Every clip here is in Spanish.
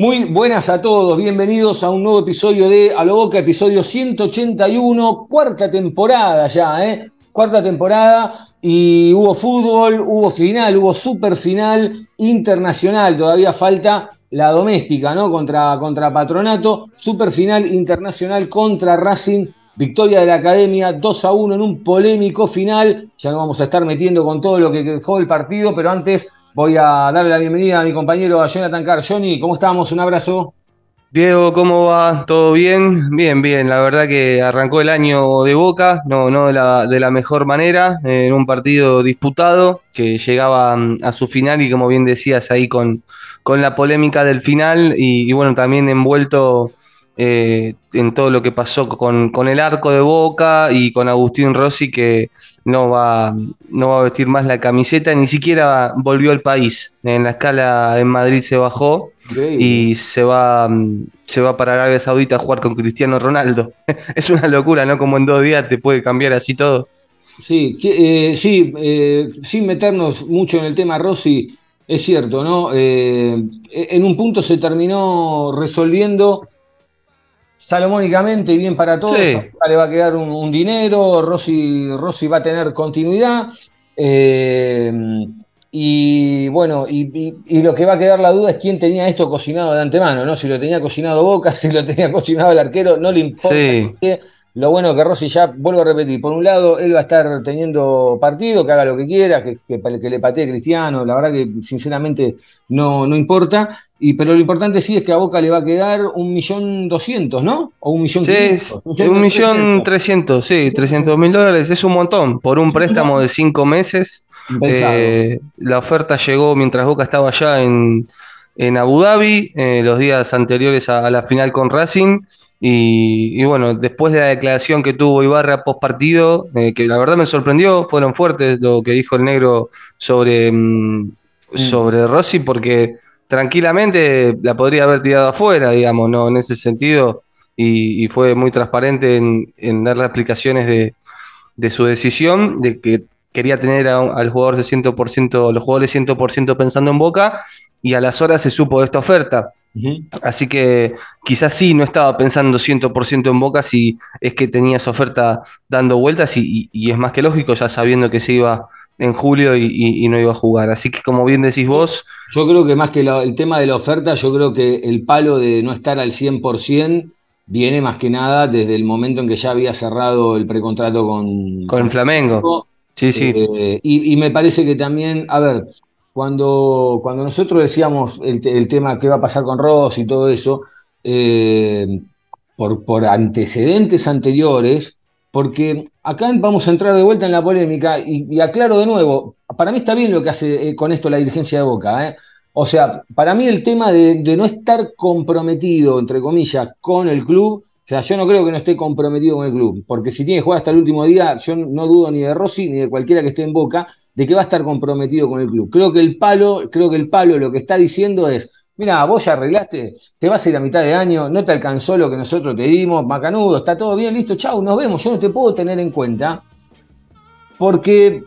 Muy buenas a todos, bienvenidos a un nuevo episodio de A lo Boca, episodio 181, cuarta temporada ya, ¿eh? Cuarta temporada y hubo fútbol, hubo final, hubo super final internacional, todavía falta la doméstica, ¿no? Contra, contra Patronato, super final internacional contra Racing, victoria de la Academia 2 a 1 en un polémico final, ya nos vamos a estar metiendo con todo lo que dejó el partido, pero antes voy a darle la bienvenida a mi compañero a Jonathan Carr. Johnny, ¿cómo estamos? Un abrazo. Diego, ¿cómo va? ¿Todo bien? Bien, bien. La verdad que arrancó el año de Boca, no, no de la, de la mejor manera, en un partido disputado que llegaba mm, a su final y como bien decías ahí con, con la polémica del final y, y bueno, también envuelto eh, en todo lo que pasó con, con el arco de Boca y con Agustín Rossi que no va, no va a vestir más la camiseta, ni siquiera volvió al país. En la escala en Madrid se bajó y se va, mm, se va para Arabia Saudita a jugar con Cristiano Ronaldo. es una locura, ¿no? Como en dos días te puede cambiar así todo. Sí, que, eh, sí eh, sin meternos mucho en el tema Rossi, es cierto, ¿no? En un punto se terminó resolviendo salomónicamente y bien para todos. Sí. A Boca Le va a quedar un, un dinero, Rossi, Rossi va a tener continuidad. eh, y bueno, y, y- y lo que va a quedar la duda es quién tenía esto cocinado de antemano, ¿no? Si lo tenía cocinado Boca, si lo tenía cocinado el arquero, no le importa. Sí. qué. Lo bueno que Rossi ya, vuelvo a repetir, por un lado, él va a estar teniendo partido, que haga lo que quiera, que, que, que le patee Cristiano, la verdad que sinceramente no, no importa, y, pero lo importante sí es que a Boca le va a quedar un millón doscientos, ¿no? O un millón Sí, quinientos. un millón trescientos, sí, trescientos mil dólares, es un montón. Por un préstamo de cinco meses. Eh, la oferta llegó mientras Boca estaba allá en, en Abu Dhabi, eh, los días anteriores a, a la final con Racing. Y, y bueno, después de la declaración que tuvo Ibarra post partido, eh, que la verdad me sorprendió, fueron fuertes lo que dijo el negro sobre, mm, sobre Rossi, porque tranquilamente la podría haber tirado afuera, digamos, ¿no? En ese sentido. Y, y fue muy transparente en, en dar las explicaciones de, de su decisión, de que quería tener a- al jugador de 100%, los jugadores 100% pensando en Boca, y a las horas se supo de esta oferta. Así que quizás sí no estaba pensando 100% en Boca si es que tenía esa oferta dando vueltas y, y- y es más que lógico ya sabiendo que se iba en julio y, no iba a jugar. Así que como bien decís vos, Yo creo que más que la- el tema de la oferta, yo creo que el palo de no estar al 100% viene más que nada desde el momento en que ya había cerrado el precontrato con, con el Flamengo, sí, sí, Eh, y, y me parece que también, a ver, cuando, cuando nosotros decíamos el, te- el tema qué va a pasar con Ross y todo eso, eh, por, por antecedentes anteriores, porque acá vamos a entrar de vuelta en la polémica y, aclaro de nuevo, para mí está bien lo que hace eh, con esto la dirigencia de Boca, ¿eh? O sea, para mí el tema de no estar comprometido, entre comillas, con el club, o sea, yo no creo que no esté comprometido con el club, porque si tiene que jugar hasta el último día, yo no dudo ni de Rossi ni de cualquiera que esté en Boca, de que va a estar comprometido con el club. Creo que el palo, creo que el palo lo que está diciendo es, mira, vos ya arreglaste, te vas a ir a mitad de año, no te alcanzó lo que nosotros te dimos, macanudo, está todo bien, listo, chau, nos vemos, yo no te puedo tener en cuenta, porque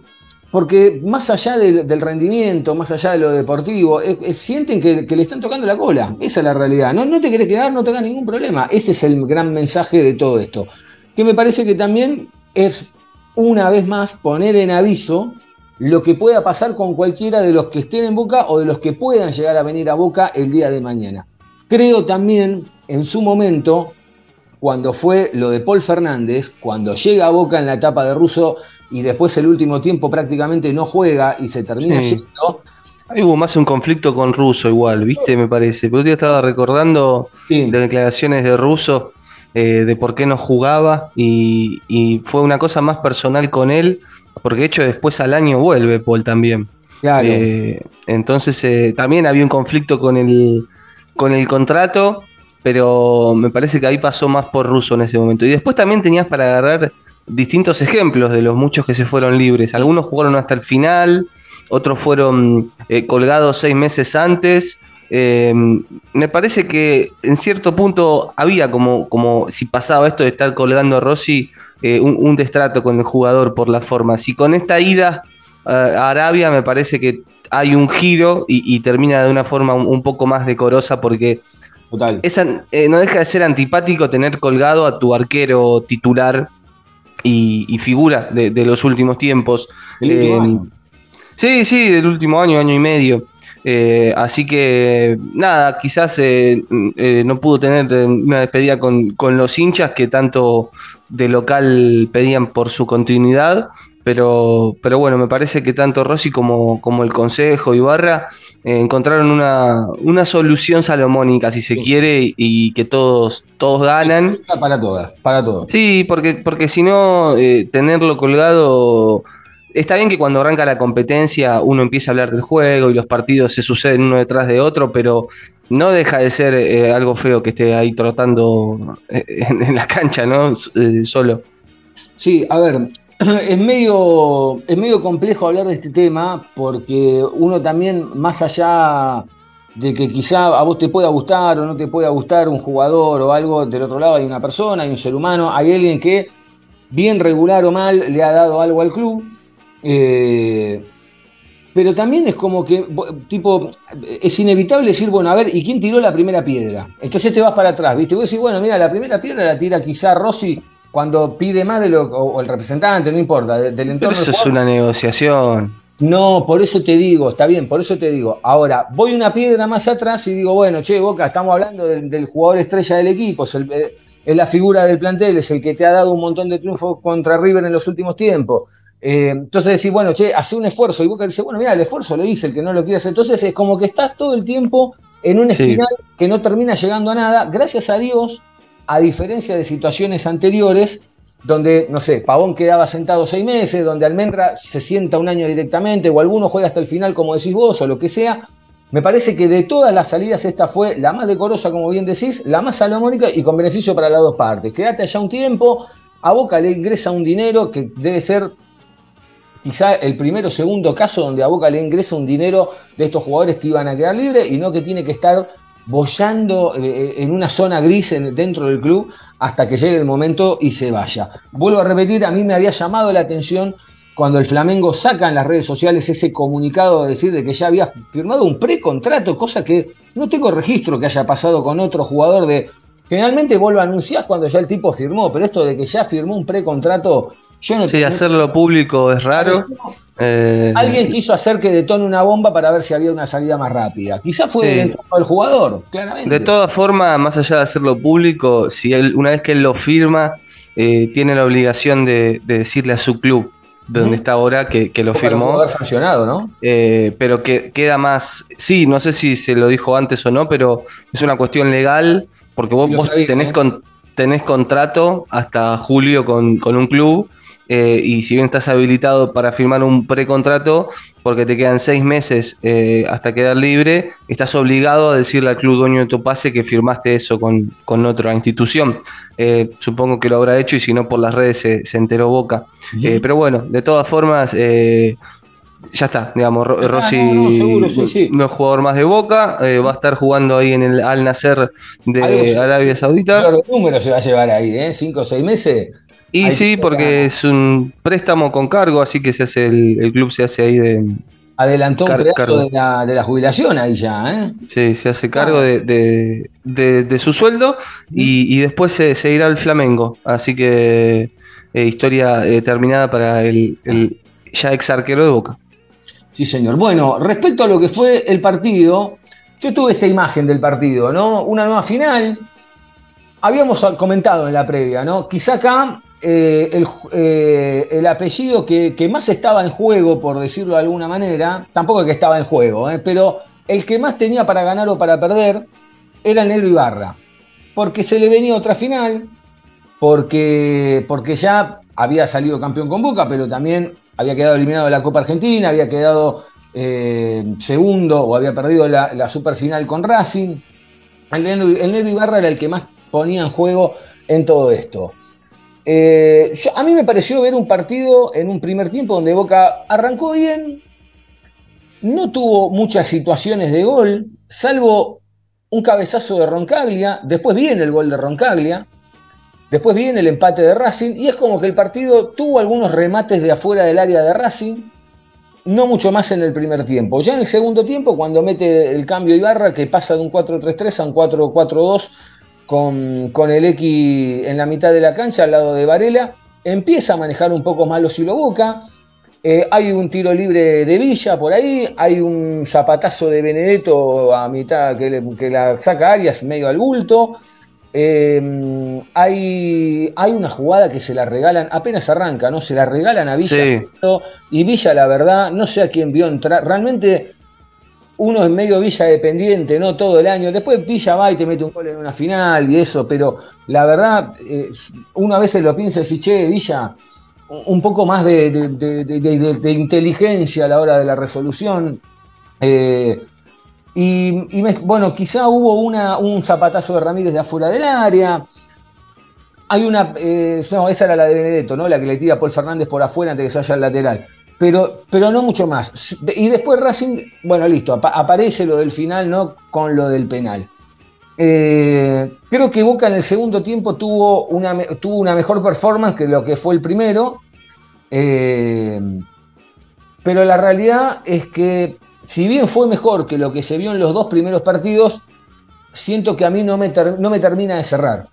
porque más allá del, rendimiento, más allá de lo deportivo, sienten que, le están tocando la cola. Esa es la realidad. No, no te querés quedar, no te hagas ningún problema. Ese es el gran mensaje de todo esto. Que me parece que también es, una vez más, poner en aviso lo que pueda pasar con cualquiera de los que estén en Boca o de los que puedan llegar a venir a Boca el día de mañana. Creo también, en su momento, cuando fue lo de Paul Fernández, cuando llega a Boca en la etapa de Russo y después el último tiempo prácticamente no juega y se termina Sí. yendo. Ahí hubo más un conflicto con Russo igual, ¿viste? Me parece. Pero yo estaba recordando Sí, de declaraciones de Russo eh, de por qué no jugaba y, y fue una cosa más personal con él, porque de hecho después al año vuelve Paul también. Claro. Eh, entonces eh, también había un conflicto con el, con el contrato, pero me parece que ahí pasó más por Russo en ese momento. Y después también tenías para agarrar distintos ejemplos de los muchos que se fueron libres. Algunos jugaron hasta el final, otros fueron eh, colgados seis meses antes. Eh, me parece que en cierto punto había como, como si pasaba esto de estar colgando a Rossi, eh, un, un destrato con el jugador por la forma. Si con esta ida eh, a Arabia me parece que hay un giro y, y termina de una forma un, un poco más decorosa porque Total. es eh, no deja de ser antipático tener colgado a tu arquero titular y, y figura de, de los últimos tiempos. El último año. Sí, sí, del último año, año y medio. Eh, así que nada, quizás eh, eh, no pudo tener eh, una despedida con, con los hinchas que tanto de local pedían por su continuidad. Pero, pero bueno, me parece que tanto Rossi como, como el Consejo y Barra eh, encontraron una, una solución salomónica, si se quiere, y, que todos, todos ganan. Para todas, para todos. Sí, porque, porque si no, tenerlo colgado. Está bien que cuando arranca la competencia uno empieza a hablar del juego y los partidos se suceden uno detrás de otro, pero no deja de ser eh, algo feo que esté ahí trotando eh, en, la cancha, ¿no? Eh, solo. Sí, a ver, es medio, es medio complejo hablar de este tema porque uno también, más allá de que quizá a vos te pueda gustar o no te pueda gustar un jugador o algo, del otro lado hay una persona, hay un ser humano, hay alguien que, bien regular o mal, le ha dado algo al club. Eh, pero también es como que, tipo, es inevitable decir, bueno, a ver, ¿y quién tiró la primera piedra? Entonces te vas para atrás, ¿viste? Vos decís, bueno, mira, la primera piedra la tira quizá Rossi cuando pide más de lo, o, o el representante, no importa, de- del Pero entorno. eso del es una negociación. No, por eso te digo, está bien, por eso te digo. Ahora, voy una piedra más atrás y digo, bueno, che, Boca, estamos hablando del, del jugador estrella del equipo, es, el- eh, es la figura del plantel, es el que te ha dado un montón de triunfos contra River en los últimos tiempos. Eh, entonces decís, bueno, che, hace un esfuerzo. Y Boca dice, bueno, mira, el esfuerzo lo hice, el que no lo quiere hacer. Entonces es como que estás todo el tiempo en un Sí. espiral que no termina llegando a nada. Gracias a Dios, a diferencia de situaciones anteriores, donde, no sé, Pavón quedaba sentado seis meses, donde Almendra se sienta un año directamente, o alguno juega hasta el final, como decís vos, o lo que sea. Me parece que de todas las salidas esta fue la más decorosa, como bien decís, la más salomónica y con beneficio para las dos partes. Quédate allá un tiempo, a Boca le ingresa un dinero que debe ser quizá el primero o segundo caso donde a Boca le ingresa un dinero de estos jugadores que iban a quedar libres y no que tiene que estar bollando eh, en una zona gris en- dentro del club hasta que llegue el momento y se vaya. Vuelvo a repetir, a mí me había llamado la atención cuando el Flamengo saca en las redes sociales ese comunicado de decir de que ya había firmado un precontrato, cosa que no tengo registro que haya pasado con otro jugador de... Generalmente vos lo anunciás cuando ya el tipo firmó, pero esto de que ya firmó un precontrato, yo no Sí, hacerlo público es raro. Eh, Alguien quiso hacer que detone una bomba para ver si había una salida más rápida. Quizás fue Sí. del entorno del jugador, claramente. De todas formas, más allá de hacerlo público, si él, una vez que él lo firma, eh, tiene la obligación de, de decirle a su club, de donde está ahora, que, que lo firmó. haber sancionado, ¿no? Eh, pero que queda más. Sí, no sé si se lo dijo antes o no, pero es una cuestión legal, porque vos, Sí, lo vos sabía, tenés, ¿eh? con- tenés contrato hasta julio con, con un club. Eh, y si bien estás habilitado para firmar un precontrato, porque te quedan seis meses eh, hasta quedar libre, estás obligado a decirle al club dueño de tu pase que firmaste eso con, con otra institución. Eh, supongo que lo habrá hecho y si no por las redes se, se enteró Boca. Pero bueno, de todas formas, ya está, digamos, Ro- está, Rossi no, no, seguro, sí, sí. no es jugador más de Boca, eh, va a estar jugando ahí en el Al Nacer de Arabia Saudita. Claro, ¿qué número se va a llevar ahí, ¿eh? ¿Cinco o seis meses? Y sí, porque es un préstamo con cargo, así que se hace el, el club se hace ahí de, Adelantó Car- un pedazo de la, de la jubilación ahí ya, ¿eh? sí, se hace cargo de, de- de- de su sueldo y, y después se, se irá al Flamengo. Así que eh, historia eh, terminada para el, el ya ex arquero de Boca. Sí, señor. Bueno, respecto a lo que fue el partido, yo tuve esta imagen del partido, ¿no? Una nueva final. Habíamos comentado en la previa, ¿no? Quizá acá eh, el, eh, el apellido que, más estaba en juego, por decirlo de alguna manera, tampoco el que estaba en juego, ¿eh? pero el que más tenía para ganar o para perder era Negro Ibarra. Porque se le venía otra final, porque, porque ya había salido campeón con Boca, pero también había quedado eliminado de la Copa Argentina, había quedado segundo o había perdido la, la super final con Racing. El el Ibarra era el que más ponía en juego en todo esto. Eh, a mí me pareció ver un partido en un primer tiempo donde Boca arrancó bien, no tuvo muchas situaciones de gol, salvo un cabezazo de Roncaglia, después viene el gol de Roncaglia, después viene el empate de Racing, y es como que el partido tuvo algunos remates de afuera del área de Racing, no mucho más en el primer tiempo. Ya en el segundo tiempo, cuando mete el cambio Ibarra, que pasa de un 4-3-3 a un 4-4-2 con, con el X en la mitad de la cancha al lado de Varela, empieza a manejar un poco más los hilo boca. Eh, hay un tiro libre de Villa por ahí, hay un zapatazo de Benedetto a mitad que, le- que la saca Arias medio al bulto. Eh, hay, hay una jugada que se la regalan, apenas arranca, ¿no? Se la regalan a Villa. Sí. Y Villa, la verdad, no sé a quién vio entrar. Realmente uno es medio Villa dependiente, ¿no? Todo el año. Después Villa va y te mete un gol en una final y eso, pero la verdad, eh, uno a veces lo piensa y dice, che, Villa, un poco más de, inteligencia a la hora de la resolución. Eh, y, y bueno, quizá hubo un zapatazo de Ramírez de afuera del área. Hay una, eh, no, esa era la de Benedetto, ¿no? La que le tira Paul Fernández por afuera antes de que se vaya al lateral. Pero, pero no mucho más. Y después Racing, bueno, listo, apa- aparece lo del final, ¿no? Con lo del penal. Eh, creo que Boca en el segundo tiempo tuvo una, tuvo una mejor performance que lo que fue el primero. Eh, pero la realidad es que, si bien fue mejor que lo que se vio en los dos primeros partidos, siento que a mí no me, no me termina de cerrar.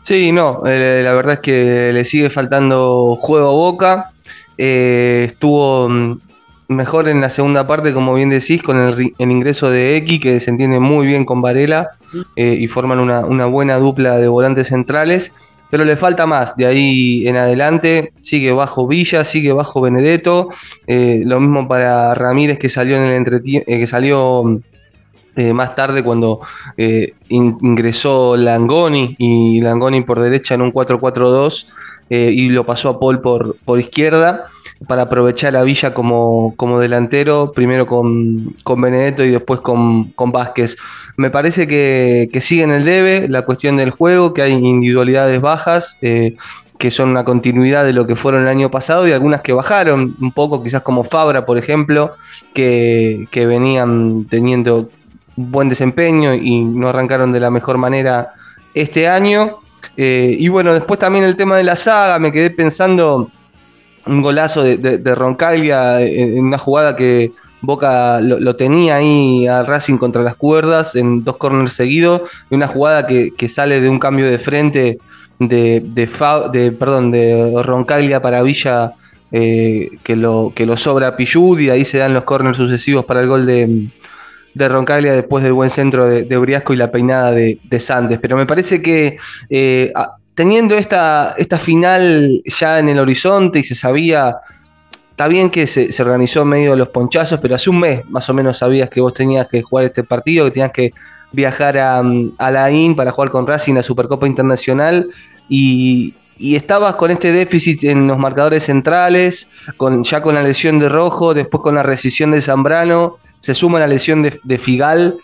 Sí, no, eh, la verdad es que le sigue faltando juego a Boca. Eh, estuvo mm, mejor en la segunda parte, como bien decís, con el, ingreso de X, que se entiende muy bien con Varela eh, y forman una, buena dupla de volantes centrales. Pero le falta más, de ahí en adelante sigue bajo Villa, sigue bajo Benedetto, eh, lo mismo para Ramírez que salió en el que salió mm, más tarde cuando in- ingresó Langoni y Langoni por derecha en un 4-4-2 eh, y lo pasó a Paul por, por izquierda para aprovechar a Villa como, como delantero, primero con, con Benedetto y después con, con Vázquez. Me parece que, que sigue en el debe la cuestión del juego, que hay individualidades bajas. eh, que son una continuidad de lo que fueron el año pasado y algunas que bajaron un poco, quizás como Fabra, por ejemplo, que, que venían teniendo buen desempeño y no arrancaron de la mejor manera este año. Eh, y bueno, después también el tema de la saga, me quedé pensando un golazo de, de- Roncaglia en, una jugada que Boca lo, tenía ahí a Racing contra las cuerdas en dos corners seguidos, y una jugada que, sale de un cambio de frente de, perdón, de Roncaglia para Villa. eh, que, lo, que lo sobra Pillud y ahí se dan los corners sucesivos para el gol de, de Roncaglia después del buen centro de, de Briasco y la peinada de, de Sandes. Pero me parece que eh, teniendo esta, esta final ya en el horizonte y se sabía, está bien que se, se organizó medio los ponchazos, pero hace un mes más o menos sabías que vos tenías que jugar este partido, que tenías que viajar a, a la IN para jugar con Racing la Supercopa Internacional y, y estabas con este déficit en los marcadores centrales, con, ya con la lesión de Rojo, después con la rescisión de Zambrano, se suma la lesión de, de Figal.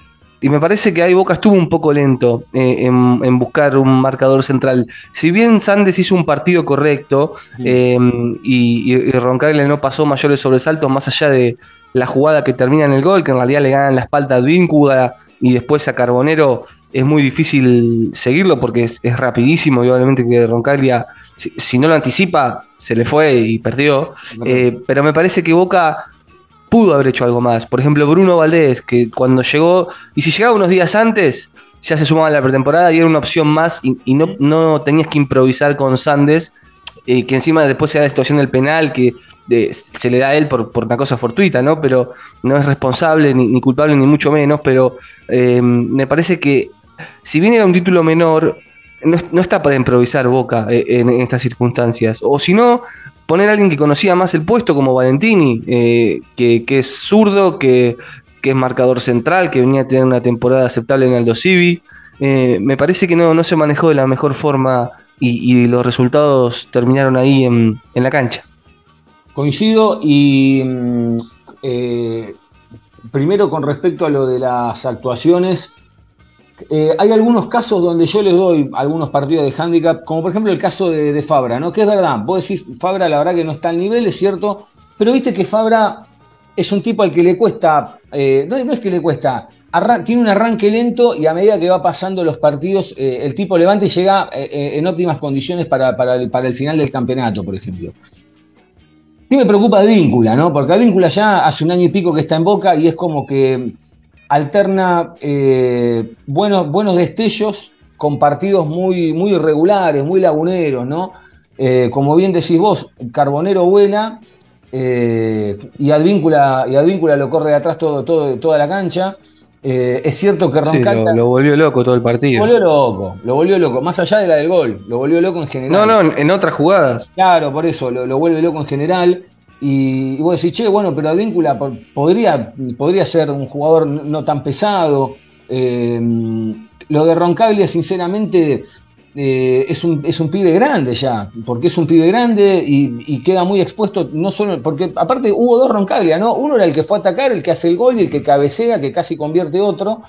Y me parece que ahí Boca estuvo un poco lento eh, en, en buscar un marcador central. Si bien Sandes hizo un partido correcto eh, y, y- y Roncaglia no pasó mayores sobresaltos más allá de la jugada que termina en el gol, que en realidad le ganan la espalda a Advíncula y después a Carbonero, es muy difícil seguirlo porque es, es rapidísimo y obviamente que Roncaglia, si, si no lo anticipa, se le fue y perdió. Eh, pero me parece que Boca pudo haber hecho algo más. Por ejemplo, Bruno Valdés, que cuando llegó, y si llegaba unos días antes, ya se sumaba a la pretemporada y era una opción más y, no, no tenías que improvisar con Sandes, eh, que encima después se da la situación del penal, que se le da a él por, una cosa fortuita, ¿no? Pero no es responsable ni, ni culpable ni mucho menos, pero eh, me parece que si bien era un título menor, no, no está para improvisar Boca eh, en estas circunstancias. O si no, poner a alguien que conocía más el puesto como Valentini, eh, que, es zurdo, que, es marcador central, que venía a tener una temporada aceptable en Aldo Civi. Eh, me parece que no, no se manejó de la mejor forma y, y los resultados terminaron ahí en, en la cancha. Coincido y mm, eh, primero con respecto a lo de las actuaciones, eh, hay algunos casos donde yo les doy algunos partidos de handicap, como por ejemplo el caso de, Fabra, ¿no? Que es verdad, vos decís, Fabra la verdad que no está al nivel, es cierto, pero viste que Fabra es un tipo al que le cuesta, eh, no, es que le cuesta, tiene un arranque lento y a medida que va pasando los partidos, eh, el tipo levanta y llega en óptimas condiciones para, para el, para el final del campeonato, por ejemplo. Sí me preocupa Advíncula, ¿no? Porque Advíncula ya hace un año y pico que está en Boca y es como que alterna eh, buenos, buenos destellos con partidos muy, muy irregulares, muy laguneros, ¿no? Eh, como bien decís vos, Carbonero vuela eh, y, Advíncula, y Advíncula lo corre de atrás todo, todo, toda la cancha. Eh, es cierto que Sí, Roncalta lo, lo volvió loco todo el lo partido. volvió loco, lo volvió loco, más allá de la del gol, lo volvió loco en general. No, no, en, en otras jugadas. Claro, por eso, lo, lo vuelve loco en general. Y, y vos decís, che, bueno, pero Advíncula po- podría, podría ser un jugador no, tan pesado. Eh, lo de Roncaglia, sinceramente, eh, es, un, es un pibe grande ya, porque es un pibe grande y, queda muy expuesto, no solo, porque aparte hubo dos Roncaglia, ¿no? Uno era el que fue a atacar, el que hace el gol y el que cabecea, que casi convierte otro,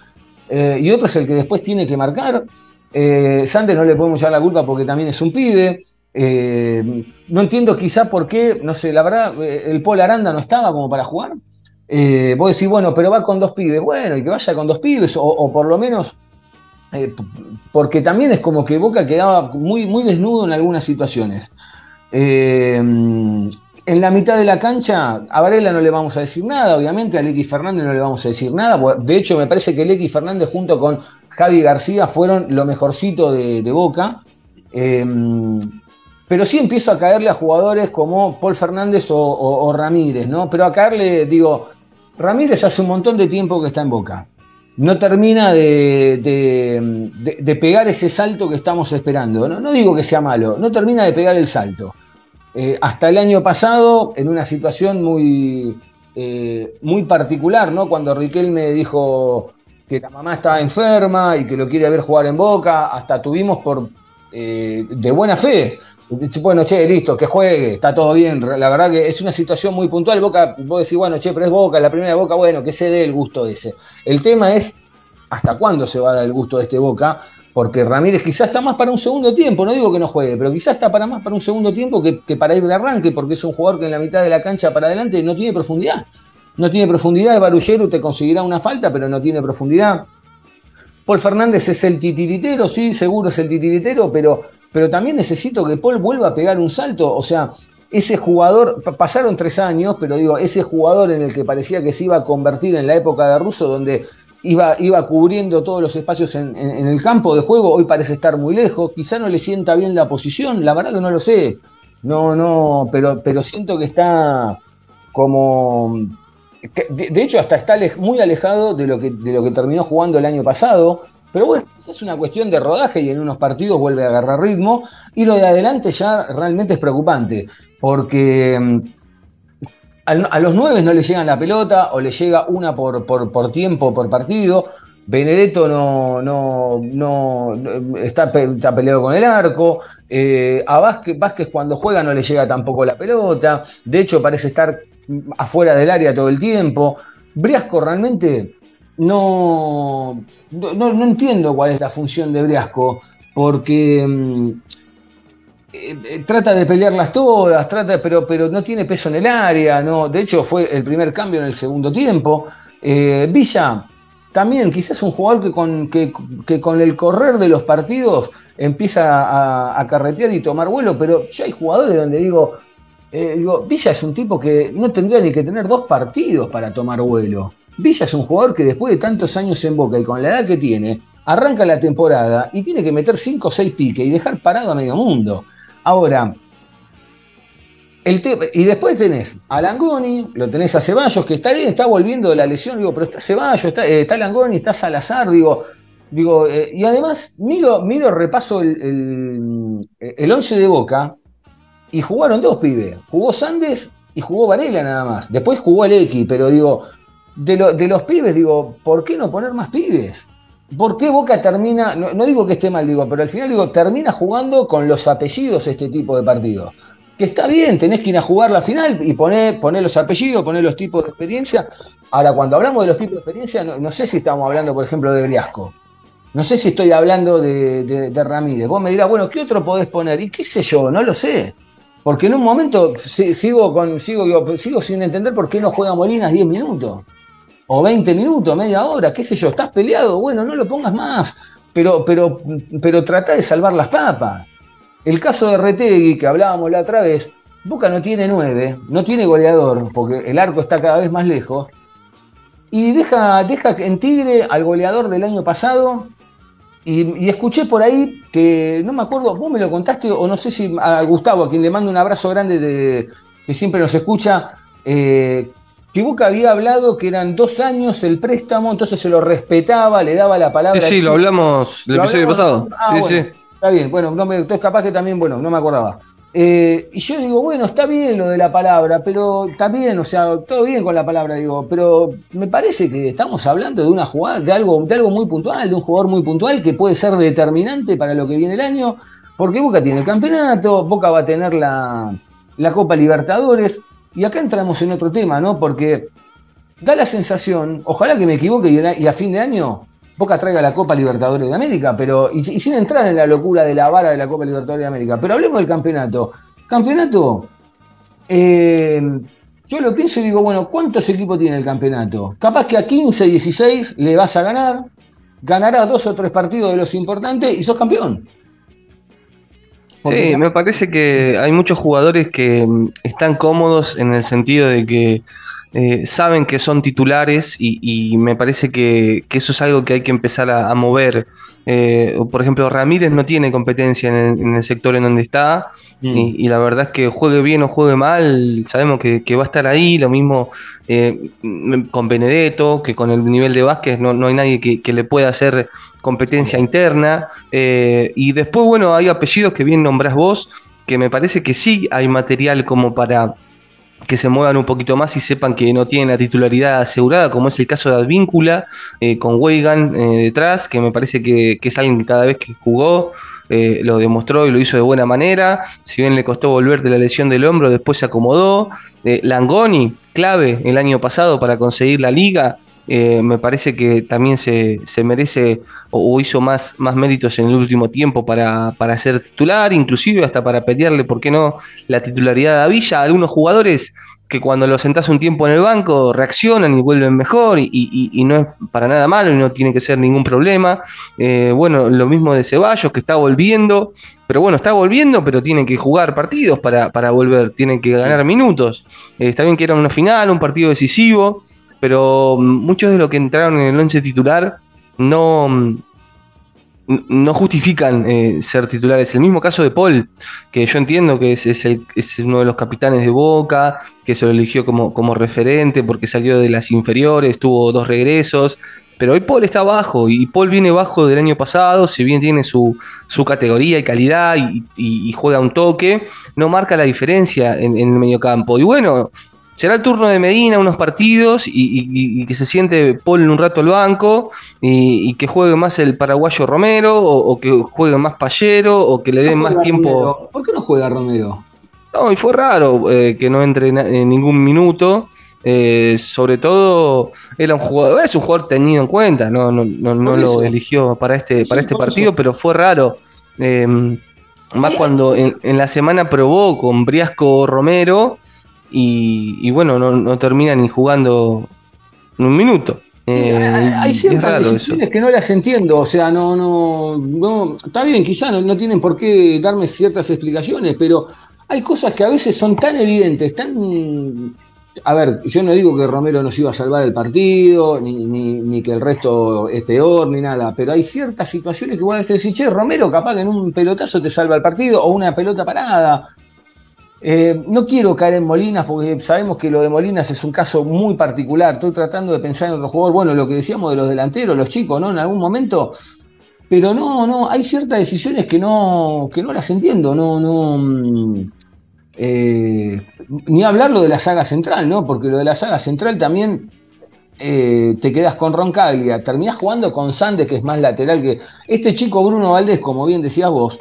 eh, y otro es el que después tiene que marcar. Eh, Sandes no le podemos echar la culpa porque también es un pibe. Eh, no entiendo quizá por qué, no sé, la verdad, eh, el Paul Aranda no estaba como para jugar. Eh, vos decís, bueno, pero va con dos pibes. Bueno, y que vaya con dos pibes, o, por lo menos, eh, porque también es como que Boca quedaba muy, muy desnudo en algunas situaciones. En la mitad de la cancha, a Varela no le vamos a decir nada, obviamente, a Lecky Fernández no le vamos a decir nada. De hecho, me parece que Lecky Fernández junto con Javi García fueron lo mejorcito de, de Boca. Pero sí empiezo a caerle a jugadores como Paul Fernández o, Ramírez, ¿no? Pero a caerle, digo, Ramírez hace un montón de tiempo que está en Boca. No termina de, pegar ese salto que estamos esperando. ¿no? No digo que sea malo, no termina de pegar el salto. Eh, hasta el año pasado, en una situación muy, eh, muy particular, ¿no? Cuando Riquelme dijo que la mamá estaba enferma y que lo quiere ver jugar en Boca, hasta tuvimos por eh, de buena fe. Bueno, che, listo, que juegue, está todo bien. La verdad que es una situación muy puntual. Boca, vos decís, bueno, che, pero es Boca, la primera de Boca, bueno, que se dé el gusto ese. El tema es hasta cuándo se va a dar el gusto de este Boca, porque Ramírez quizás está más para un segundo tiempo, no digo que no juegue, pero quizás está para más para un segundo tiempo que, que para ir de arranque, porque es un jugador que en la mitad de la cancha para adelante no tiene profundidad. No tiene profundidad, Barullero te conseguirá una falta, pero no tiene profundidad. Paul Fernández es el titiritero, sí, seguro es el titiritero, pero, pero también necesito que Paul vuelva a pegar un salto. O sea, ese jugador, pa- pasaron tres años, pero digo, ese jugador en el que parecía que se iba a convertir en la época de Russo, donde iba, iba cubriendo todos los espacios en, el campo de juego, hoy parece estar muy lejos. Quizá no le sienta bien la posición, la verdad que no lo sé. No, no, pero, pero siento que está como de, de hecho, hasta está muy alejado de lo, que, de lo que terminó jugando el año pasado. Pero bueno, esa es una cuestión de rodaje y en unos partidos vuelve a agarrar ritmo. Y lo de adelante ya realmente es preocupante. Porque mm, a, los nueve no le llegan la pelota o le llega una por, por, por tiempo, por partido. Benedetto no, no, no, no- está, está peleado con el arco. Eh, a Vázquez cuando juega no le llega tampoco la pelota. De hecho, parece estar afuera del área todo el tiempo. Briasco realmente no, no, entiendo cuál es la función de Briasco, porque mm, eh, eh, trata de pelearlas todas, trata, pero, pero no tiene peso en el área, no, de hecho fue el primer cambio en el segundo tiempo. Eh, Villa también quizás un jugador que con, que, con el correr de los partidos empieza a, a carretear y tomar vuelo, pero ya hay jugadores donde digo, digo, Villa es un tipo que no tendría ni que tener dos partidos para tomar vuelo. Villa es un jugador que después de tantos años en Boca y con la edad que tiene, arranca la temporada y tiene que meter 5 o 6 piques y dejar parado a medio mundo. Ahora, el y después tenés a Langoni, lo tenés a Ceballos, que está está volviendo de la lesión, digo, pero está Ceballos, está, eh, está Langoni, está Salazar, digo, digo, eh, y además miro, miro repaso el, el, el 11 de Boca, y jugaron dos pibes. Jugó Sandes y jugó Varela nada más. Después jugó X, pero digo, de, de los pibes, digo, ¿por qué no poner más pibes? ¿Por qué Boca termina, no, no digo que esté mal, digo, pero al final digo, termina jugando con los apellidos este tipo de partidos? Que está bien, tenés que ir a jugar la final y poner, los apellidos, poner los tipos de experiencia. Ahora, cuando hablamos de los tipos de experiencia, no, no sé si estamos hablando, por ejemplo, de Briasco. No sé si estoy hablando de, de- Ramírez. Vos me dirás, bueno, ¿qué otro podés poner? Y qué sé yo, no lo sé. Porque en un momento si- sigo, con, sigo, sigo sin entender por qué no juega Molinas 10 minutos. O 20 minutos, media hora, qué sé yo. ¿Estás peleado? Bueno, no lo pongas más. Pero, pero, pero trata de salvar las papas. El caso de Retegui, que hablábamos la otra vez, Boca no tiene 9, no tiene goleador, porque el arco está cada vez más lejos. Y deja, deja en Tigre al goleador del año pasado. Y, escuché por ahí que, no me acuerdo, vos me lo contaste, o no sé si a Gustavo, a quien le mando un abrazo grande, de, que siempre nos escucha, eh, que Boca había hablado que eran dos años el préstamo, entonces se lo respetaba, le daba la palabra. Sí, sí, lo hablamos el ¿Lo episodio hablamos? pasado. Ah, sí, bueno, sí. Está bien, bueno, no me, entonces capaz que también, bueno, no me acordaba. Eh, y yo digo, bueno, está bien lo de la palabra, pero bien, o sea, todo bien con la palabra, digo, pero me parece que estamos hablando de una jugada, de algo, de algo muy puntual, de un jugador muy puntual que puede ser determinante para lo que viene el año, porque Boca tiene el campeonato, Boca va a tener la, la Copa Libertadores, y acá entramos en otro tema, ¿no? Porque da la sensación, ojalá que me equivoque y, a fin de año Boca traiga la Copa Libertadores de América, pero y, y sin entrar en la locura de la vara de la Copa Libertadores de América. Pero hablemos del campeonato. Campeonato, eh, yo lo pienso y digo, bueno, ¿cuántos equipos tiene el campeonato? Capaz que a 15, 16 le vas a ganar, ganarás dos o tres partidos de los importantes y sos campeón. Porque Sí, me parece que hay muchos jugadores que mm, están cómodos en el sentido de que eh, saben que son titulares y, y me parece que, que eso es algo que hay que empezar a, a mover. Eh, por ejemplo, Ramírez no tiene competencia en el, en el sector en donde está y, y la verdad es que juegue bien o juegue mal, sabemos que, que va a estar ahí. Lo mismo eh, mm, con Benedetto, que con el nivel de Vázquez no, no hay nadie que, que le pueda hacer competencia interna. Y después, bueno, hay apellidos que bien nombrás vos, que me parece que sí hay material como para que se muevan un poquito más y sepan que no tienen la titularidad asegurada, como es el caso de Advíncula, eh, con Weigan eh, detrás, que me parece que, que es alguien que cada vez que jugó eh, lo demostró y lo hizo de buena manera. Si bien le costó volver de la lesión del hombro, después se acomodó. Eh, Langoni, clave el año pasado para conseguir la liga, eh, me parece que también se, se merece o, hizo más, más méritos en el último tiempo para, para ser titular, inclusive hasta para pelearle, ¿por qué no?, la titularidad a Villa. Algunos jugadores que cuando los sentás un tiempo en el banco reaccionan y vuelven mejor y, y- y no es para nada malo y no tiene que ser ningún problema. Eh, bueno, lo mismo de Ceballos que está volviendo, pero bueno, está volviendo, pero tiene que jugar partidos para, para volver, tiene que ganar minutos. Eh, está bien que era una final, un partido decisivo, pero mm, muchos de los que entraron en el once titular no, mm, no justifican eh, ser titulares. El mismo caso de Paul, que yo entiendo que es, es el- es uno de los capitanes de Boca, que se lo eligió como, como referente porque salió de las inferiores, tuvo dos regresos. Pero hoy Paul está bajo y Paul viene bajo del año pasado, si bien tiene su, su categoría y calidad y, juega un toque, no marca la diferencia en, en el mediocampo. Y bueno, será el turno de Medina unos partidos y, y- y que se siente Paul en un rato al banco y, y que juegue más el paraguayo Romero o, o que juegue más Pallero o que le den ¿No más tiempo. Romero? ¿Por qué no juega Romero? No, y fue raro eh, que no entre en ningún minuto. eh, sobre todo, era un jugador, es un jugador tenido en cuenta, no, no, no, no lo eligió para este, para Sí, este partido, eso. pero fue raro. Eh, más cuando en, en la semana probó con Briasco Romero y, y bueno, no, no termina ni jugando un minuto. Sí, Eh, hay, ciertas decisiones que no las entiendo, o sea, no, no, no, está bien, quizás no, no tienen por qué darme ciertas explicaciones, pero hay cosas que a veces son tan evidentes, tan... A ver, yo no digo que Romero nos iba a salvar el partido, ni, ni- ni que el resto es peor, ni nada, pero hay ciertas situaciones que vos a decís, che, Romero capaz que en un pelotazo te salva el partido, o una pelota parada, eh, no quiero caer en Molinas porque sabemos que lo de Molinas es un caso muy particular. Estoy tratando de pensar en otro jugador. Bueno, lo que decíamos de los delanteros, los chicos, ¿no? En algún momento. Pero no, no, hay ciertas decisiones que no, que no las entiendo. No, no. mm, eh, ni hablar lo de la saga central, ¿no? Porque lo de la saga central también eh, te quedas con Roncaglia, terminás jugando con Sandes, que es más lateral que. Este chico Bruno Valdés, como bien decías vos,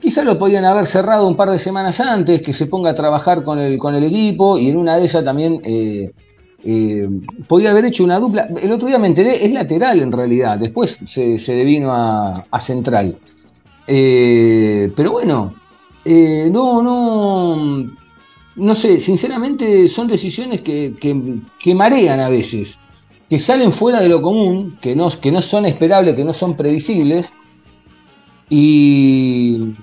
quizá lo podían haber cerrado un par de semanas antes, que se ponga a trabajar con el, con el equipo y en una de esas también eh, eh, podía haber hecho una dupla. El otro día me enteré, es lateral en realidad, después se, se devino a, central. Eh, pero bueno, no, no, no sé, sinceramente son decisiones que, que- que marean a veces, que salen fuera de lo común, que no, que no son esperables, que no son previsibles y,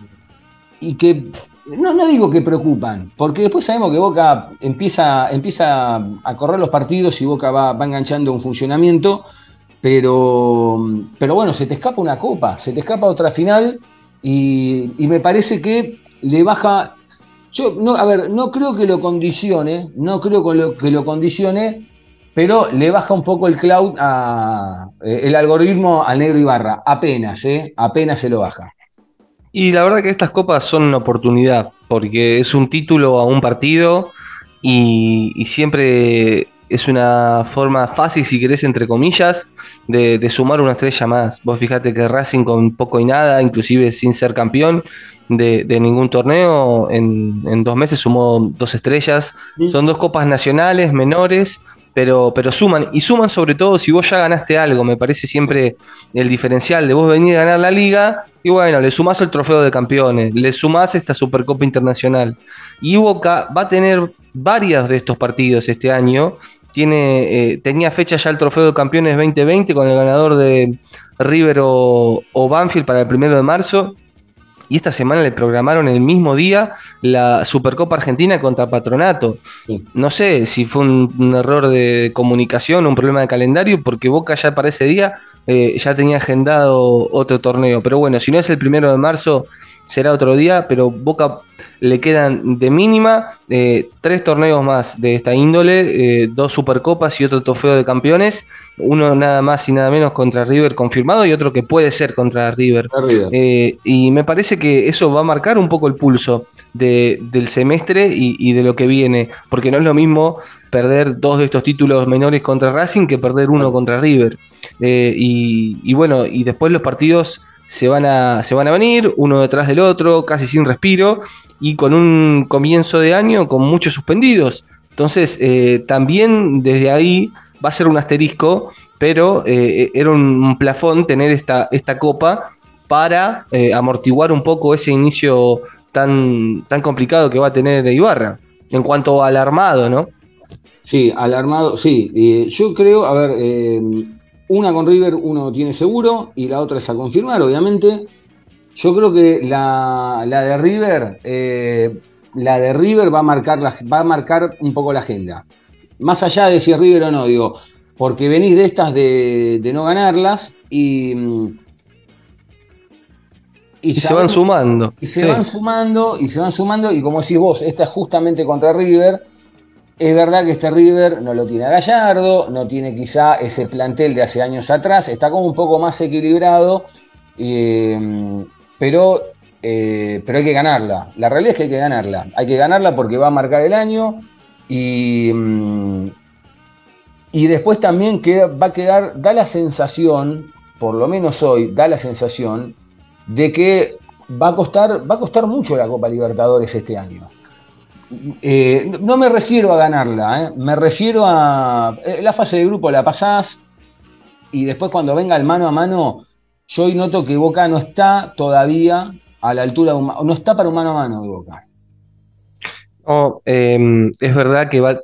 y que no, no digo que preocupan, porque después sabemos que Boca empieza, empieza a correr los partidos y Boca va, va enganchando un funcionamiento, pero, pero bueno, se te escapa una copa, se te escapa otra final y, me parece que le baja. Yo, no, a ver, no creo que lo condicione, no creo que lo, que lo condicione, pero le baja un poco el cloud a eh, el algoritmo al negro Ibarra, apenas, ¿eh? apenas se lo baja. Y la verdad que estas copas son una oportunidad, porque es un título a un partido y, y siempre es una forma fácil, si querés, entre comillas, de, de sumar una estrella más. Vos fíjate que Racing con poco y nada, inclusive sin ser campeón de, de ningún torneo, en, en dos meses sumó dos estrellas. Sí. Son dos copas nacionales menores, pero, pero suman. Y suman sobre todo si vos ya ganaste algo. Me parece siempre el diferencial de vos venir a ganar la liga y bueno, le sumás el trofeo de campeones, le sumás esta Supercopa Internacional. Y Boca va a tener varios de estos partidos este año. Tiene, eh, tenía fecha ya el trofeo de campeones 2020 con el ganador de River o, o Banfield para el primero de marzo. Y esta semana le programaron el mismo día la Supercopa Argentina contra Patronato. Sí. No sé si fue un, un error de comunicación, un problema de calendario, porque Boca ya para ese día eh, ya tenía agendado otro torneo. Pero bueno, si no es el primero de marzo, será otro día. Pero Boca le quedan de mínima eh, tres torneos más de esta índole, eh, dos Supercopas y otro trofeo de campeones. Uno nada más y nada menos contra River confirmado y otro que puede ser contra River. Eh, y me parece que eso va a marcar un poco el pulso de- del semestre y, y de lo que viene, porque no es lo mismo perder dos de estos títulos menores contra Racing que perder uno contra River. Eh, y, bueno, y después los partidos se van, a, se van a venir, uno detrás del otro, casi sin respiro, y con un comienzo de año con muchos suspendidos. Entonces, eh, también desde ahí va a ser un asterisco, pero eh, era un, plafón tener esta, esta copa para amortiguar un poco ese inicio tan, tan complicado que va a tener Ibarra. En cuanto al armado, ¿no? Sí, alarmado, sí. eh, yo creo, a ver, una con River uno tiene seguro y la otra es a confirmar, obviamente. Yo creo que la, la de River, eh, la de River va a marcar la- va a marcar un poco la agenda. Más allá de si es River o no, digo, porque venís de estas de, de no ganarlas y. mm, Y se van sumando. y se Sí. van sumando, y se van sumando, y como decís vos, esta es justamente contra River. Es verdad que este River no lo tiene a Gallardo, no tiene quizá ese plantel de hace años atrás, está como un poco más equilibrado, eh, pero, eh, pero hay que ganarla. La realidad es que hay que ganarla. Hay que ganarla porque va a marcar el año y, mm, y después también queda- va a quedar, da la sensación, por lo menos hoy, da la sensación de que va a costar, va a costar mucho la Copa Libertadores este año. Eh, no me refiero a ganarla, ¿eh? me refiero a eh, la fase de grupo la pasás y después cuando venga el mano a mano, yo hoy noto que Boca no está todavía a la altura de un, no está para un mano a mano de Boca. No, eh, es verdad que va,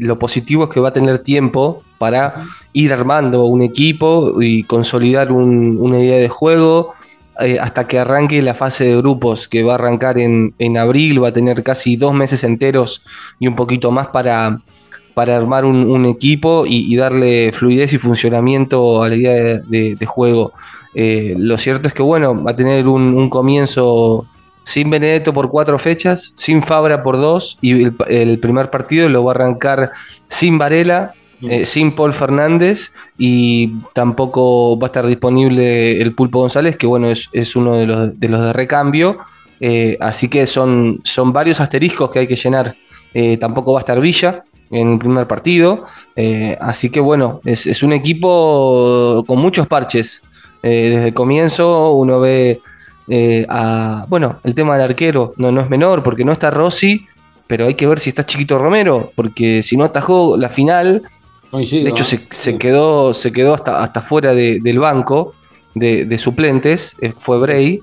lo positivo es que va a tener tiempo para ir armando un equipo y consolidar un- una idea de juego eh, hasta que arranque la fase de grupos, que va a arrancar en, en abril, va a tener casi dos meses enteros y un poquito más para, para armar un, equipo y, darle fluidez y funcionamiento a la idea de, juego. Eh, lo cierto es que, bueno, va a tener un, un comienzo sin Benedetto por cuatro fechas, sin Fabra por dos, y el, el primer partido lo va a arrancar sin Varela, eh, sin Paul Fernández, y tampoco va a estar disponible el Pulpo González, que bueno, es, es uno de los de, los de recambio. Eh, así que son, son varios asteriscos que hay que llenar. Eh, tampoco va a estar Villa en el primer partido. Así que bueno, es, es un equipo con muchos parches. Desde el comienzo uno ve a. Bueno, el tema del arquero no, no es menor, porque no está Rossi, pero hay que ver si está chiquito Romero, porque si no atajó la final, Coincido, de hecho ¿eh? se, se quedó, se quedó hasta, hasta fuera de- del banco de, de suplentes, eh, fue Bray,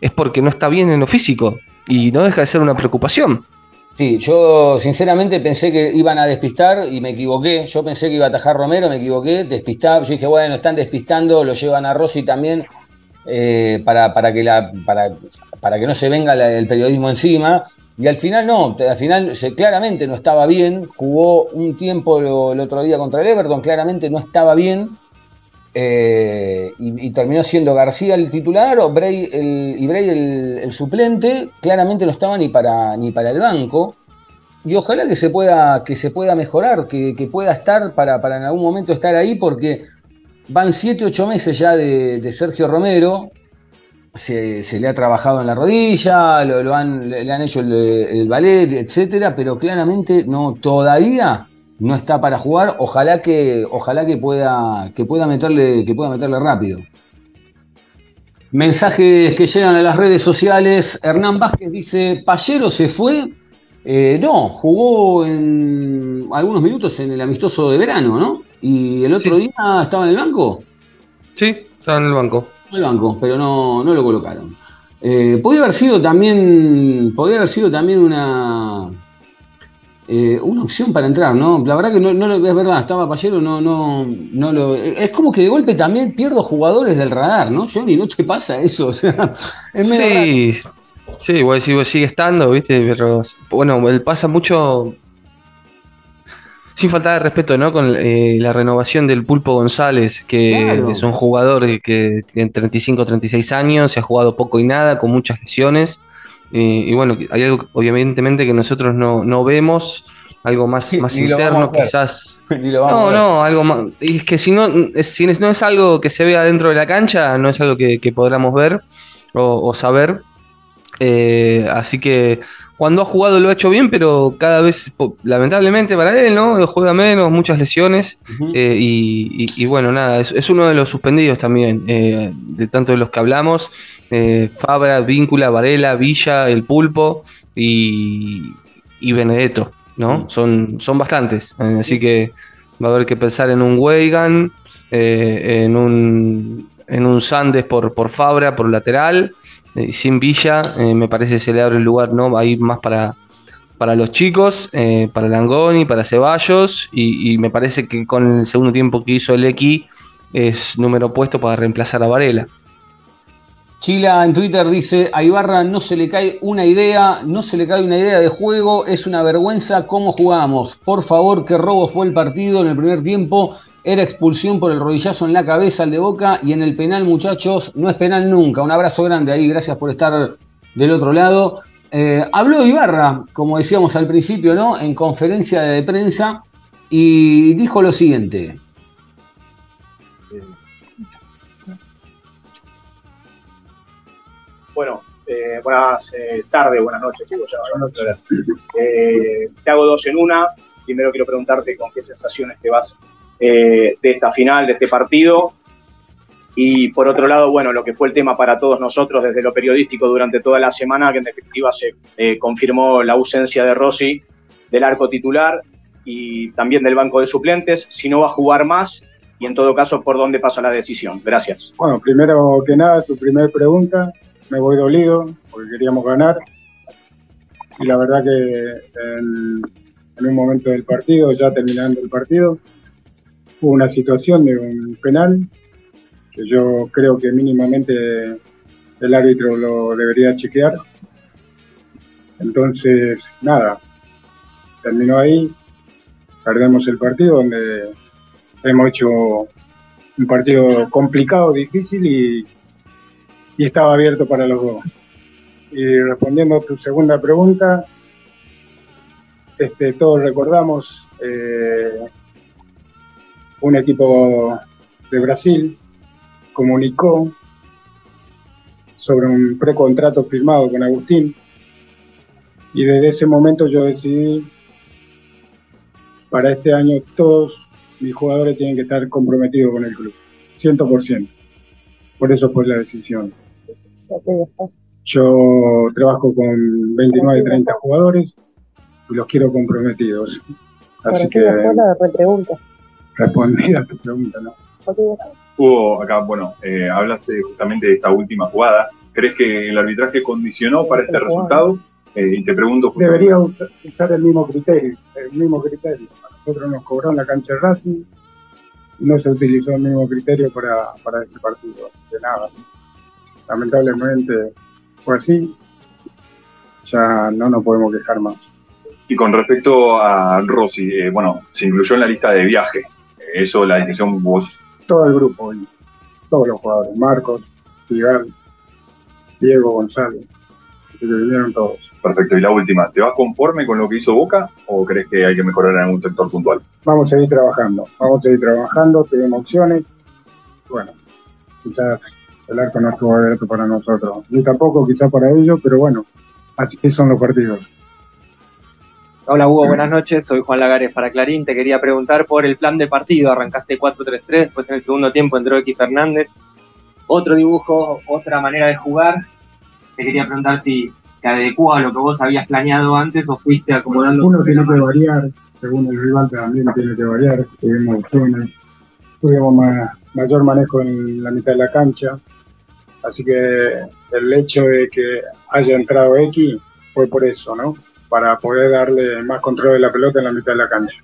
es porque no está bien en lo físico y no deja de ser una preocupación. Sí, yo sinceramente pensé que iban a despistar y me equivoqué. Yo pensé que iba a atajar Romero, me equivoqué, despistaba. Yo dije, bueno, están despistando, lo llevan a Rossi también eh, para, para, que la, para, para que no se venga la- el periodismo encima. Y al final no, al final claramente no estaba bien. Jugó un tiempo el otro día contra el Everton, claramente no estaba bien. Eh, y, terminó siendo García el titular o Bray el, y Bray el, suplente. Claramente no estaba ni para, ni para el banco. Y ojalá que se pueda, que se pueda mejorar, que, pueda estar para, para en algún momento estar ahí, porque van 7, 8 meses ya de Sergio Romero. Se, se le ha trabajado en la rodilla, lo, lo han, le le han hecho el, el ballet, etcétera, pero claramente no, todavía no está para jugar. Ojalá que, ojalá que pueda, que pueda meterle, que pueda meterle rápido. Mensajes que llegan a las redes sociales. Hernán Vázquez dice: Pallero se fue. Eh, no, jugó en algunos minutos en el amistoso de verano, ¿no? Y el otro Sí. día estaba en el banco. Sí, estaba en el banco. El banco, pero no, no lo colocaron. Eh, podía haber sido también. Podía haber sido también una. eh, una opción para entrar, ¿no? La verdad que no, es verdad, estaba Pallero, no, no, no lo. Es como que de golpe también pierdo jugadores del radar, ¿no? Johnny, ¿no te pasa eso? O sea, es medio raro. Sí, sí, vos sigue estando, ¿viste? Pero bueno, él pasa mucho. Sin faltar de respeto, ¿no? Con eh, la renovación del Pulpo González, que Claro. es un jugador que tiene 35 36 años, se ha jugado poco y nada, con muchas lesiones. Eh, y bueno, hay algo, obviamente, que nosotros no, no vemos, algo más, Sí, más interno, quizás. No, no, algo más. Y es que si no, es, si no es algo que se vea dentro de la cancha, no es algo que, que podamos ver o, o saber. Eh, así que cuando ha jugado lo ha hecho bien, pero cada vez, lamentablemente para él, ¿no? Juega menos, muchas lesiones. Eh, y, y- y bueno, nada, es, es uno de los suspendidos también, eh, de tanto de los que hablamos. eh, Fabra, Víncula, Varela, Villa, El Pulpo y, y Benedetto, ¿no? Mm. Son, son bastantes. eh, así que va a haber que pensar en un Weigan, en un en un Sandes por, por Fabra, por lateral, sin Villa, eh, me parece se le abre el lugar, ¿no? Va a ir más para, para los chicos, eh, para Langoni, para Ceballos, y, y me parece que con el segundo tiempo que hizo el X es número puesto para reemplazar a Varela. Chila en Twitter dice, a Ibarra no se le cae una idea, no se le cae una idea de juego, es una vergüenza cómo jugamos. Por favor, qué robo fue el partido en el primer tiempo, era expulsión por el rodillazo en la cabeza al de Boca y en el penal, muchachos, no es penal nunca. Un abrazo grande ahí, gracias por estar del otro lado. Eh, habló Ibarra, como decíamos al principio, ¿no? En conferencia de prensa y dijo lo siguiente. Bueno, eh, buenas eh, tardes, buenas noches, noches. Eh, te hago dos en una. Primero quiero preguntarte con qué sensaciones te vas eh, de esta final, de este partido. Y por otro lado, bueno, lo que fue el tema para todos nosotros desde lo periodístico durante toda la semana, que en definitiva se eh, confirmó la ausencia de Rossi del arco titular y también del banco de suplentes, si no va a jugar más y en todo caso por dónde pasa la decisión. Gracias. Bueno, primero que nada, tu primera pregunta, me voy dolido porque queríamos ganar. Y la verdad que en, en un momento del partido, ya terminando el partido, hubo una situación de un penal que yo creo que mínimamente el árbitro lo debería chequear. Entonces, nada, terminó ahí, perdemos el partido donde hemos hecho un partido complicado, difícil y, y estaba abierto para los dos. Y respondiendo a tu segunda pregunta, este, todos recordamos eh, un equipo de Brasil comunicó sobre un precontrato firmado con Agustín y desde ese momento yo decidí para este año todos mis jugadores tienen que estar comprometidos con el club, 100%. Por eso fue la decisión. Yo trabajo con 29 y 30 jugadores y los quiero comprometidos. Así que respondí a tu pregunta, ¿no? Hugo, acá, bueno, eh, hablaste justamente de esa última jugada. ¿Crees que el arbitraje condicionó para este resultado? Eh, y te pregunto... justamente- Debería usar el mismo criterio, el mismo criterio. A nosotros nos cobró en la cancha de Racing y no se utilizó el mismo criterio para, para ese partido. De nada. Lamentablemente fue así. Ya no nos podemos quejar más. Y con respecto a Rossi, eh, bueno, se incluyó en la lista de viaje. Eso, la decisión vos... Todo el grupo, todos los jugadores, Marcos, Figal, Diego González, que vinieron todos. Perfecto. Y la última, ¿te vas conforme con lo que hizo Boca o crees que hay que mejorar en algún sector puntual? Vamos a seguir trabajando, vamos a seguir trabajando, tenemos opciones. Bueno, quizás el arco no estuvo abierto para nosotros, ni tampoco quizás para ellos, pero bueno, así son los partidos. Hola Hugo, buenas noches. Soy Juan Lagares para Clarín. Te quería preguntar por el plan de partido. Arrancaste 4-3-3, después en el segundo tiempo entró X Fernández. Otro dibujo, otra manera de jugar. Te quería preguntar si se adecua a lo que vos habías planeado antes o fuiste acomodando. Uno tiene que variar, según el rival también tiene que variar, tuvimos tuvimos ma- mayor manejo en la mitad de la cancha, así que el hecho de que haya entrado X fue por eso, ¿no? Para poder darle más control de la pelota en la mitad de la cancha.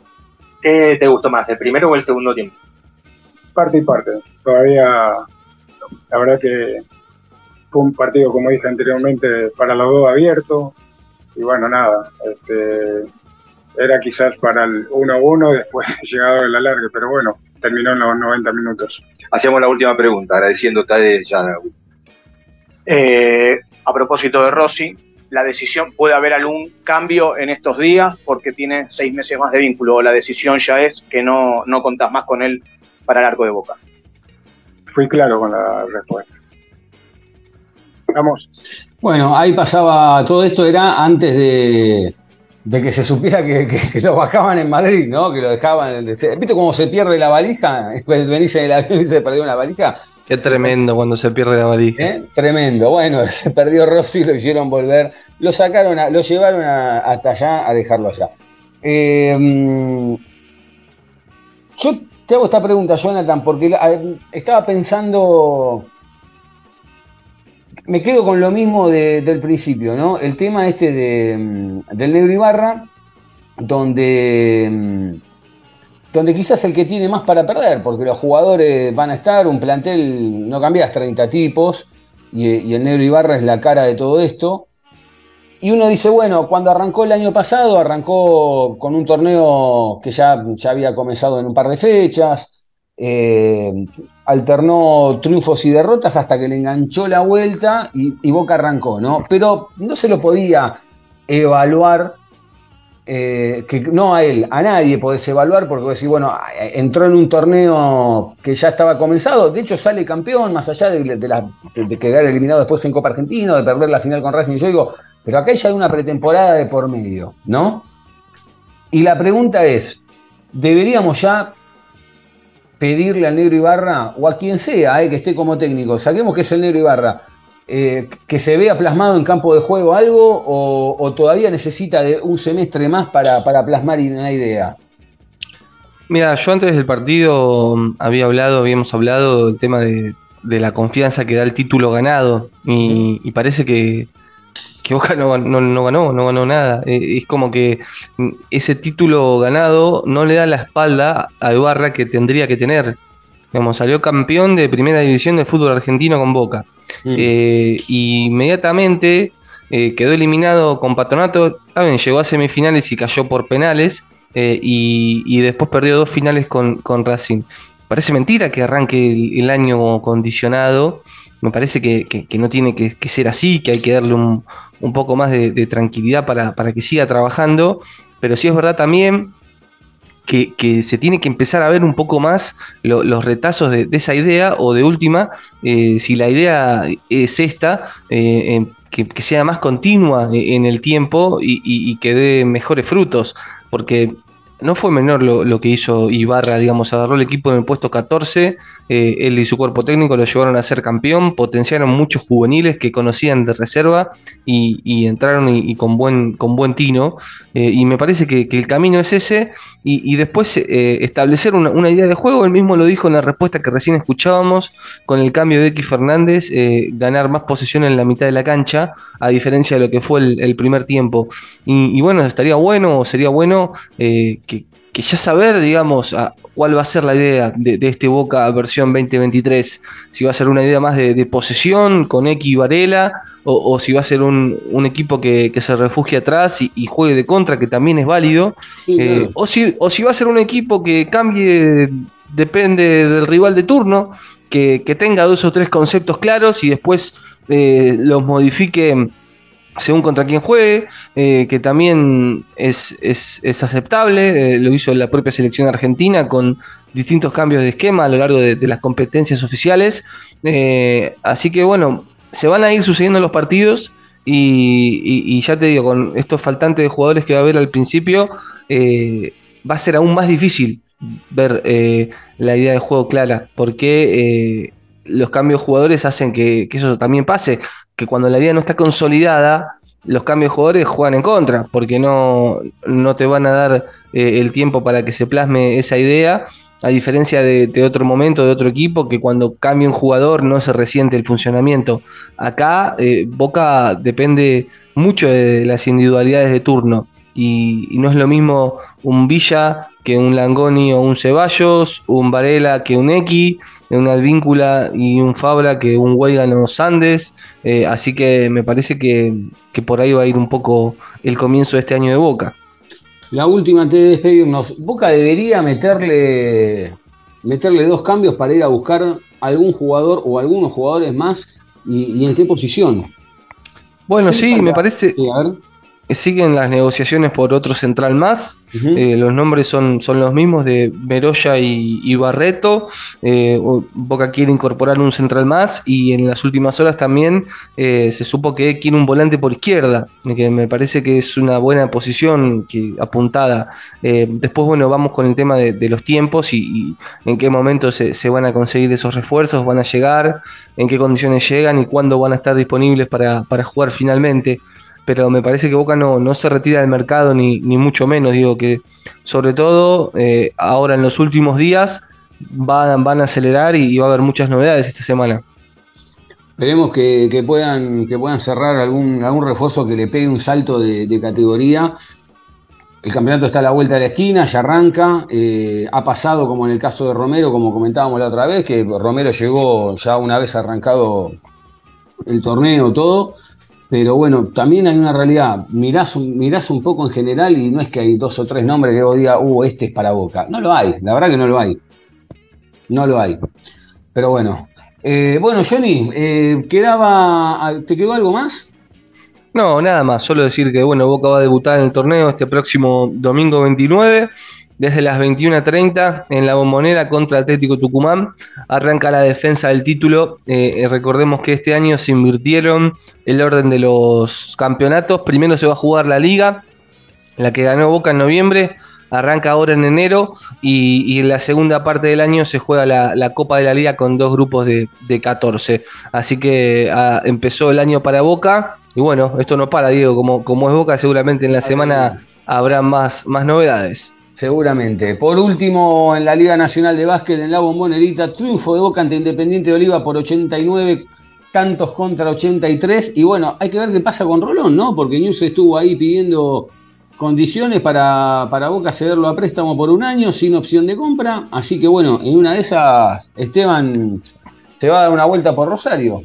¿Qué te gustó más, el primero o el segundo tiempo? Parte y parte. Todavía, la verdad que fue un partido, como dije anteriormente, para los dos abierto. Y bueno, nada, este, era quizás para el 1-1, después llegado el alargue, pero bueno, terminó en los 90 minutos. Hacemos la última pregunta, agradeciéndote de ya. Eh, a propósito de Rossi, la decisión, ¿puede haber algún cambio en estos días? Porque tiene seis meses más de vínculo, o la decisión ya es que no, no contás más con él para el arco de boca. Fui claro con la respuesta. Vamos. Bueno, ahí pasaba, todo esto era antes de, de que se supiera que, que- que lo bajaban en Madrid, ¿no? Que lo dejaban. ¿Viste cómo se pierde la valija? Venís en el avión y se perdió una valija. Qué tremendo cuando se pierde la valija. ¿Eh? Tremendo. Bueno, se perdió Rossi, lo hicieron volver. Lo sacaron, lo llevaron hasta allá a dejarlo allá. Eh, mm, yo te hago esta pregunta, Jonathan, porque a- estaba pensando. Me quedo con lo mismo de- del principio, ¿no? El tema este de, mm, del Negro Ibarra, donde. Donde quizás el que tiene más para perder, porque los jugadores van a estar, un plantel, no cambias 30 tipos, y, el negro Ibarra es la cara de todo esto. Y uno dice, bueno, cuando arrancó el año pasado, arrancó con un torneo que ya, ya había comenzado en un par de fechas, eh, alternó triunfos y derrotas hasta que le enganchó la vuelta y Boca arrancó, ¿no? Pero no se lo podía evaluar eh, que no a él, a nadie podés evaluar porque vos decís, bueno, entró en un torneo que ya estaba comenzado, de hecho sale campeón, más allá de, quedar eliminado después en Copa Argentina, de perder la final con Racing, yo digo, pero acá ya hay una pretemporada de por medio, ¿no? Y la pregunta es, ¿deberíamos ya pedirle al Negro Ibarra, o a quien sea eh, que esté como técnico, saquemos que es el Negro Ibarra, eh, que se vea plasmado en campo de juego algo o, todavía necesita de un semestre más para, plasmar una idea? Mira, yo antes del partido mm, había hablado, habíamos hablado del tema de, la confianza que da el título ganado y, parece que, que Boca no, no- ganó, no ganó nada. Eh, es como que mm, ese título ganado no le da la espalda a Ibarra que tendría que tener. Digamos, salió campeón de primera división del fútbol argentino con Boca. Eh, y inmediatamente eh, quedó eliminado con Patronato. Está bien, llegó a semifinales y cayó por penales. eh, y, y después perdió dos finales con, con Racing. Parece mentira que arranque el, el año condicionado. Me parece que, que- que no tiene que, que ser así, que hay que darle un, un poco más de, de tranquilidad para, para que siga trabajando. Pero sí es verdad también que, se tiene que empezar a ver un poco más lo- los retazos de, esa idea o de última, eh, si la idea es esta, eh, eh, que, sea más continua en el tiempo y- y que dé mejores frutos, porque no fue menor lo, lo, que hizo Ibarra, digamos, agarró el equipo en el puesto 14, eh, él y su cuerpo técnico lo llevaron a ser campeón, potenciaron muchos juveniles que conocían de reserva y, entraron y, con, buen, con buen tino, eh, y me parece que, el camino es ese, y, después eh, establecer una, una, idea de juego, él mismo lo dijo en la respuesta que recién escuchábamos, con el cambio de X Fernández, ganar más posesión en la mitad de la cancha, a diferencia de lo que fue el, el primer tiempo, y, bueno, estaría bueno, o sería bueno que que ya saber, digamos, a cuál va a ser la idea de, de, este Boca versión 2023. Si va a ser una idea más de, de posesión con X y Varela, o, o, si va a ser un, un equipo que, que, se refugie atrás y, y, juegue de contra, que también es válido. Sí, eh, claro. o, si, o si va a ser un equipo que cambie, depende del rival de turno, que, que tenga dos o tres conceptos claros y después eh, los modifique según contra quién juegue, eh, que también es, es, es aceptable, eh, lo hizo la propia selección argentina con distintos cambios de esquema a lo largo de, las competencias oficiales. Eh, así que bueno, se van a ir sucediendo los partidos y, ya te digo, con estos faltantes de jugadores que va a haber al principio, va a ser aún más difícil ver la idea de juego clara, porque los cambios de jugadores hacen que eso también pase que cuando la idea no está consolidada, los cambios de jugadores juegan en contra, porque no, no te van a dar eh, el tiempo para que se plasme esa idea, a diferencia de, otro momento, de otro equipo, que cuando cambia un jugador no se resiente el funcionamiento. Acá eh, Boca depende mucho de las individualidades de turno, y no es lo mismo un Villa que un Langoni o un Ceballos, un Varela que un X, una Advíncula y un Fabra que un Weigan o Sandes. Eh, así que me parece que, que, por ahí va a ir un poco el comienzo de este año de Boca. La última antes de despedirnos. Boca debería meterle, meterle dos cambios para ir a buscar algún jugador o algunos jugadores más y, y en qué posición. Bueno, sí, me parece. Sí, a ver siguen las negociaciones por otro central más. Uh -huh. eh, los nombres son, son los mismos de Meroya y, y Barreto. Eh, Boca quiere incorporar un central más y en las últimas horas también eh, se supo que quiere un volante por izquierda, que me parece que es una buena posición que, apuntada. Eh, después, bueno, vamos con el tema de, de los tiempos y, y, en qué momento se, se, van a conseguir esos refuerzos, van a llegar, en qué condiciones llegan y cuándo van a estar disponibles para, para jugar finalmente pero me parece que Boca no, no se retira del mercado ni, ni, mucho menos. Digo que sobre todo eh, ahora en los últimos días van, van a acelerar y, va a haber muchas novedades esta semana. Esperemos que, que, puedan, que puedan cerrar algún, algún refuerzo que le pegue un salto de, de categoría. El campeonato está a la vuelta de la esquina, ya arranca. Eh, ha pasado, como en el caso de Romero, como comentábamos la otra vez, que Romero llegó ya una vez arrancado el torneo, todo pero bueno, también hay una realidad. Mirás, mirás un poco en general y no es que hay dos o tres nombres que vos digas, uh, este es para Boca. No lo hay, la verdad que no lo hay. No lo hay. Pero bueno. Eh, bueno, Johnny, eh, quedaba, ¿te quedó algo más? No, nada más. Solo decir que bueno, Boca va a debutar en el torneo este próximo domingo 29 desde las 21.30 en la bombonera contra Atlético Tucumán. Arranca la defensa del título. Eh, recordemos que este año se invirtieron el orden de los campeonatos. Primero se va a jugar la liga, la que ganó Boca en noviembre. Arranca ahora en enero y, y en la segunda parte del año se juega la, la, Copa de la Liga con dos grupos de, de 14. Así que a, empezó el año para Boca y bueno, esto no para, Diego, como, como es Boca, seguramente en la semana habrá más, más novedades. Seguramente. Por último, en la Liga Nacional de Básquet, en la Bombonerita, triunfo de Boca ante Independiente de Oliva por 89 tantos contra 83. Y bueno, hay que ver qué pasa con Rolón, ¿no? Porque News estuvo ahí pidiendo condiciones para, para Boca cederlo a préstamo por un año sin opción de compra. Así que bueno, en una de esas, Esteban se va a dar una vuelta por Rosario.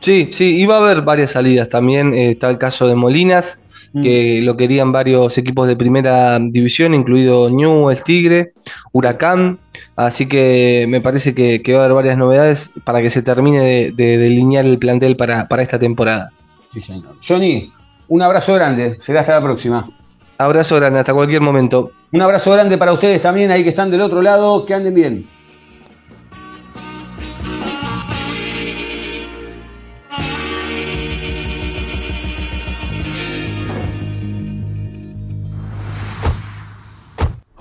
Sí, sí, iba a haber varias salidas también. Eh, está el caso de Molinas, que lo querían varios equipos de primera división, incluido New, el Tigre, Huracán. Así que me parece que, que, va a haber varias novedades para que se termine de, de delinear el plantel para, para, esta temporada. Sí, señor. Johnny, un abrazo grande. Será hasta la próxima. Abrazo grande, hasta cualquier momento. Un abrazo grande para ustedes también, ahí que están del otro lado. Que anden bien.